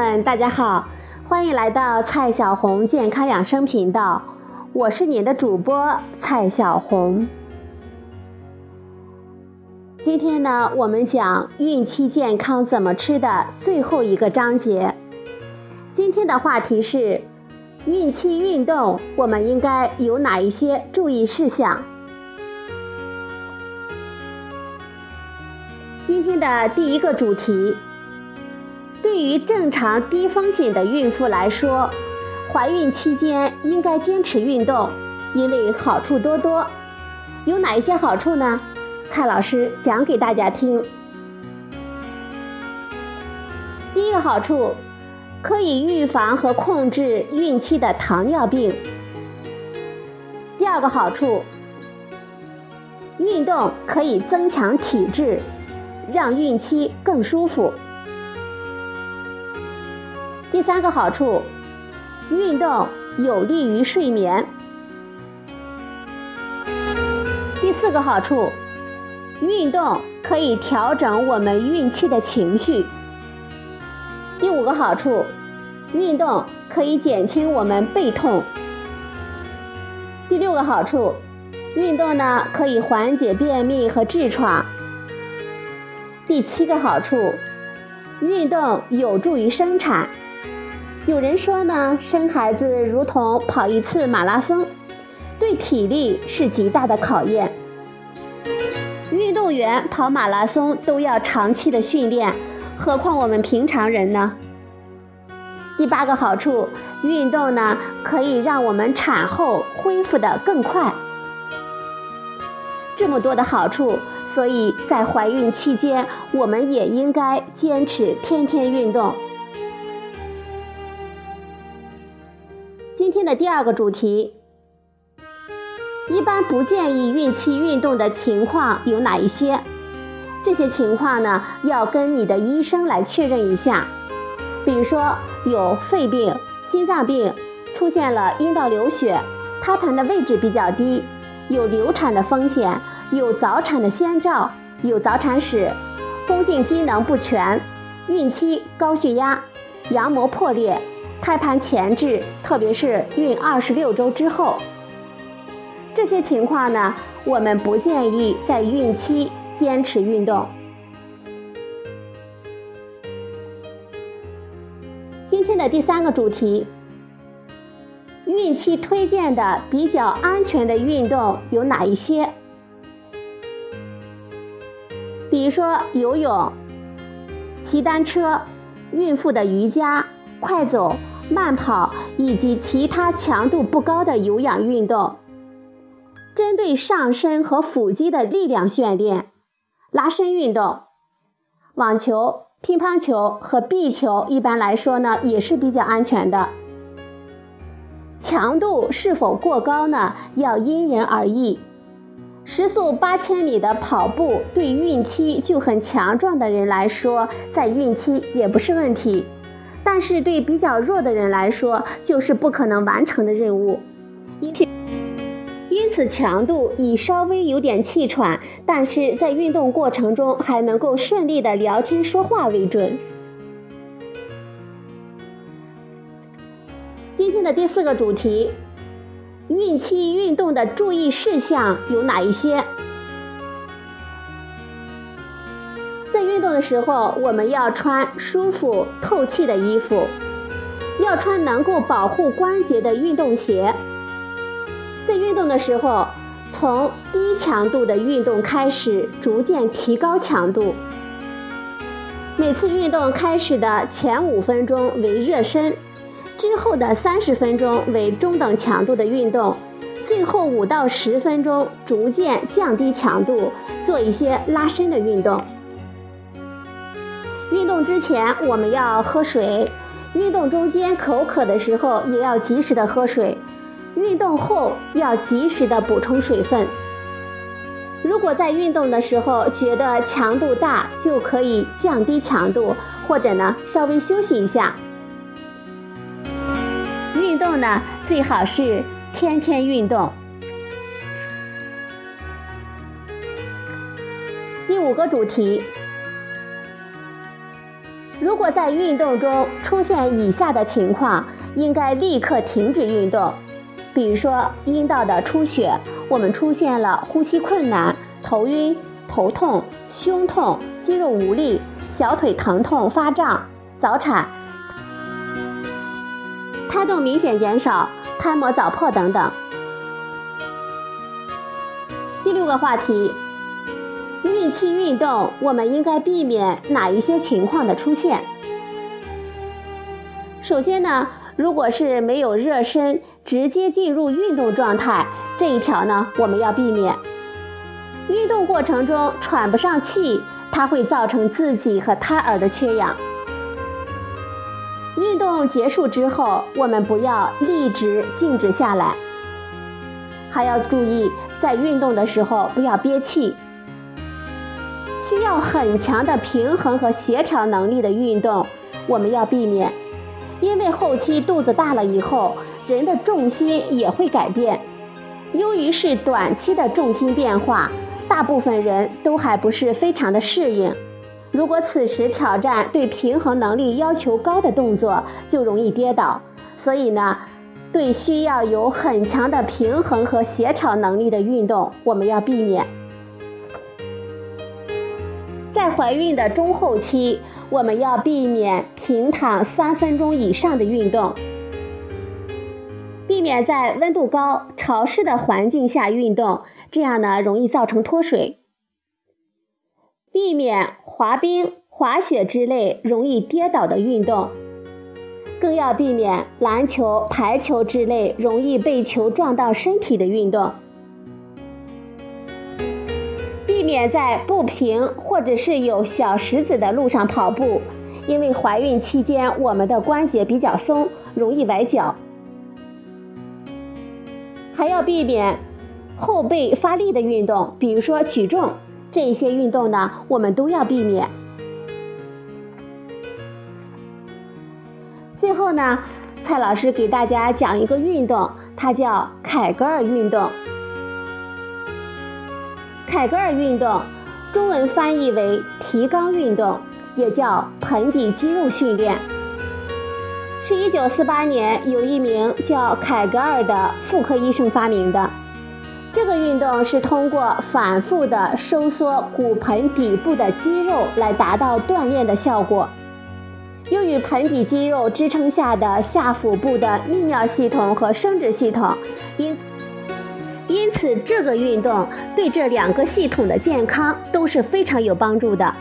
们，大家好，欢迎来到蔡小红健康养生频道，我是你的主播蔡小红。今天呢，我们讲孕期健康怎么吃的最后一个章节。今天的话题是孕期运动，我们应该有哪一些注意事项？今天的第一个主题。对于正常低风险的孕妇来说，怀孕期间应该坚持运动，因为好处多多。有哪一些好处呢？蔡老师讲给大家听。第一个好处，可以预防和控制孕期的糖尿病。第二个好处，运动可以增强体质，让孕期更舒服。第三个好处，运动有利于睡眠。第四个好处，运动可以调整我们孕期的情绪。第五个好处，运动可以减轻我们背痛。第六个好处，运动呢可以缓解便秘和痔疮。第七个好处，运动有助于生产。有人说呢，生孩子如同跑一次马拉松，对体力是极大的考验。运动员跑马拉松都要长期的训练，何况我们平常人呢？第八个好处，运动呢可以让我们产后恢复的更快。这么多的好处，所以在怀孕期间，我们也应该坚持天天运动。今天的第二个主题，一般不建议孕期运动的情况有哪一些？这些情况呢，要跟你的医生来确认一下。比如说有肺病、心脏病，出现了阴道流血，胎盘的位置比较低，有流产的风险，有早产的先兆，有早产史，宫颈机能不全，孕期高血压，羊膜破裂。胎盘前置，特别是孕二十六周之后，这些情况呢，我们不建议在孕期坚持运动。今天的第三个主题，孕期推荐的比较安全的运动有哪一些？比如说游泳、骑单车、孕妇的瑜伽、快走。慢跑以及其他强度不高的有氧运动，针对上身和腹肌的力量训练、拉伸运动，网球、乒乓球和壁球一般来说呢也是比较安全的。强度是否过高呢？要因人而异。时速八千米的跑步对孕期就很强壮的人来说，在孕期也不是问题。但是对比较弱的人来说，就是不可能完成的任务，因此，因此强度以稍微有点气喘，但是在运动过程中还能够顺利的聊天说话为准。今天的第四个主题，孕期运动的注意事项有哪一些？的时候，我们要穿舒服、透气的衣服，要穿能够保护关节的运动鞋。在运动的时候，从低强度的运动开始，逐渐提高强度。每次运动开始的前五分钟为热身，之后的三十分钟为中等强度的运动，最后五到十分钟逐渐降低强度，做一些拉伸的运动。运动之前我们要喝水，运动中间口渴的时候也要及时的喝水，运动后要及时的补充水分。如果在运动的时候觉得强度大，就可以降低强度，或者呢稍微休息一下。运动呢最好是天天运动。第五个主题。如果在运动中出现以下的情况，应该立刻停止运动。比如说，阴道的出血，我们出现了呼吸困难、头晕、头痛、胸痛、肌肉无力、小腿疼痛发胀、早产、胎动明显减少、胎膜早破等等。第六个话题，孕期运动我们应该避免哪一些情况的出现？首先呢。如果是没有热身，直接进入运动状态，这一条呢，我们要避免。运动过程中喘不上气，它会造成自己和胎儿的缺氧。运动结束之后，我们不要立直静止下来，还要注意在运动的时候不要憋气。需要很强的平衡和协调能力的运动，我们要避免。因为后期肚子大了以后，人的重心也会改变。由于是短期的重心变化，大部分人都还不是非常的适应。如果此时挑战对平衡能力要求高的动作，就容易跌倒。所以呢，对需要有很强的平衡和协调能力的运动，我们要避免。在怀孕的中后期。我们要避免平躺三分钟以上的运动，避免在温度高、潮湿的环境下运动，这样呢容易造成脱水。避免滑冰、滑雪之类容易跌倒的运动，更要避免篮球、排球之类容易被球撞到身体的运动。避免在不平或者是有小石子的路上跑步，因为怀孕期间我们的关节比较松，容易崴脚。还要避免后背发力的运动，比如说举重，这些运动呢，我们都要避免。最后呢，蔡老师给大家讲一个运动，它叫凯格尔运动。凯格尔运动，中文翻译为提肛运动，也叫盆底肌肉训练，是一九四八年有一名叫凯格尔的妇科医生发明的。这个运动是通过反复的收缩骨盆底部的肌肉来达到锻炼的效果。用于盆底肌肉支撑下的下腹部的泌尿系统和生殖系统，因此因此，这个运动对这两个系统的健康都是非常有帮助的。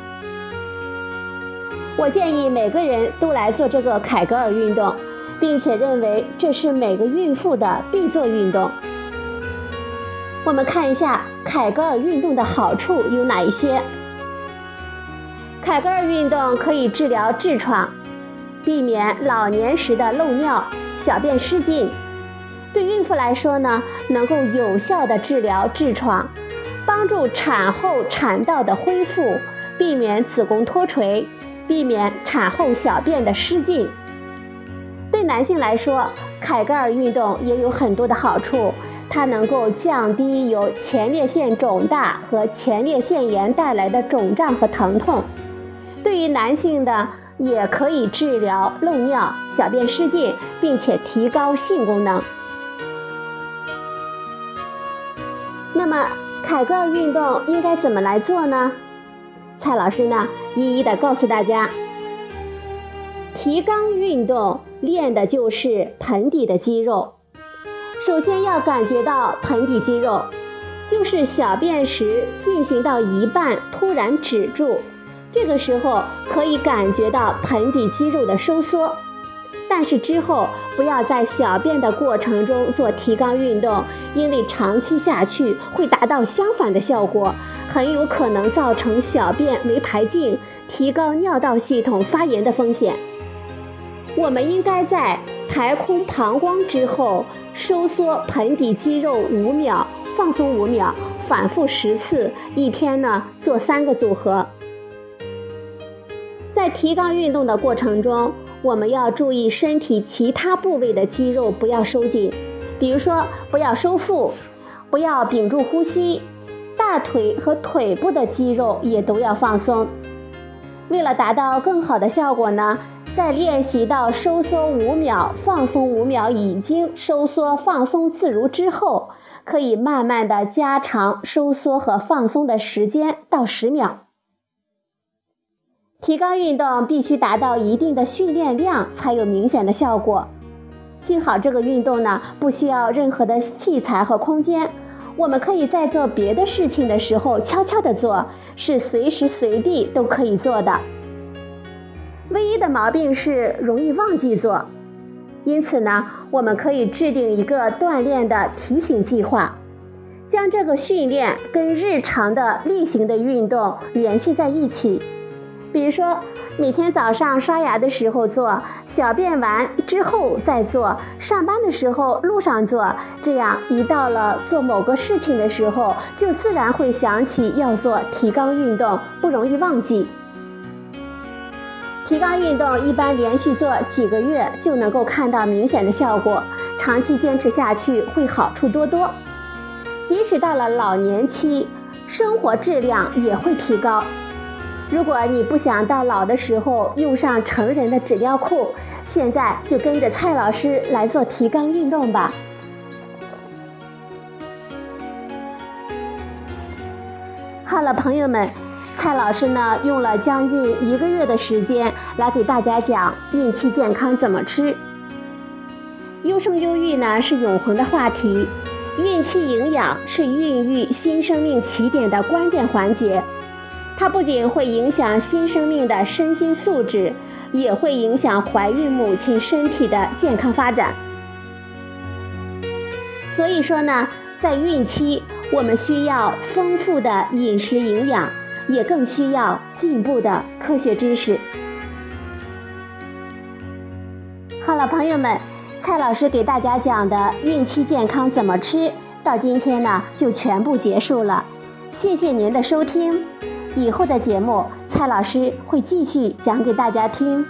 我建议每个人都来做这个凯格尔运动，并且认为这是每个孕妇的必做运动。我们看一下凯格尔运动的好处有哪一些。凯格尔运动可以治疗痔疮，避免老年时的漏尿、小便失禁。对孕妇来说呢，能够有效的治疗痔疮，帮助产后产道的恢复，避免子宫脱垂，避免产后小便的失禁。对男性来说，凯格尔运动也有很多的好处，它能够降低由前列腺肿大和前列腺炎带来的肿胀和疼痛。对于男性的，也可以治疗漏尿、小便失禁，并且提高性功能。那么，凯格尔运动应该怎么来做呢？蔡老师呢，一一的告诉大家。提肛运动练的就是盆底的肌肉。首先要感觉到盆底肌肉，就是小便时进行到一半突然止住，这个时候可以感觉到盆底肌肉的收缩。但是之后不要在小便的过程中做提肛运动，因为长期下去会达到相反的效果，很有可能造成小便没排净，提高尿道系统发炎的风险。我们应该在排空膀胱之后收缩盆底肌肉五秒，放松五秒，反复十次，一天呢做三个组合。在提肛运动的过程中。我们要注意身体其他部位的肌肉不要收紧，比如说不要收腹，不要屏住呼吸，大腿和腿部的肌肉也都要放松。为了达到更好的效果呢，在练习到收缩五秒、放松五秒，已经收缩放松自如之后，可以慢慢的加长收缩和放松的时间到十秒。提高运动必须达到一定的训练量才有明显的效果。幸好这个运动呢不需要任何的器材和空间，我们可以在做别的事情的时候悄悄的做，是随时随地都可以做的。唯一的毛病是容易忘记做，因此呢，我们可以制定一个锻炼的提醒计划，将这个训练跟日常的例行的运动联系在一起。比如说，每天早上刷牙的时候做，小便完之后再做，上班的时候路上做，这样一到了做某个事情的时候，就自然会想起要做提肛运动，不容易忘记。提肛运动一般连续做几个月就能够看到明显的效果，长期坚持下去会好处多多。即使到了老年期，生活质量也会提高。如果你不想到老的时候用上成人的纸尿裤，现在就跟着蔡老师来做提肛运动吧。好了，朋友们，蔡老师呢用了将近一个月的时间来给大家讲孕期健康怎么吃。优生优育呢是永恒的话题，孕期营养是孕育新生命起点的关键环节。它不仅会影响新生命的身心素质，也会影响怀孕母亲身体的健康发展。所以说呢，在孕期，我们需要丰富的饮食营养，也更需要进步的科学知识。好了，朋友们，蔡老师给大家讲的孕期健康怎么吃，到今天呢就全部结束了。谢谢您的收听。以后的节目，蔡老师会继续讲给大家听。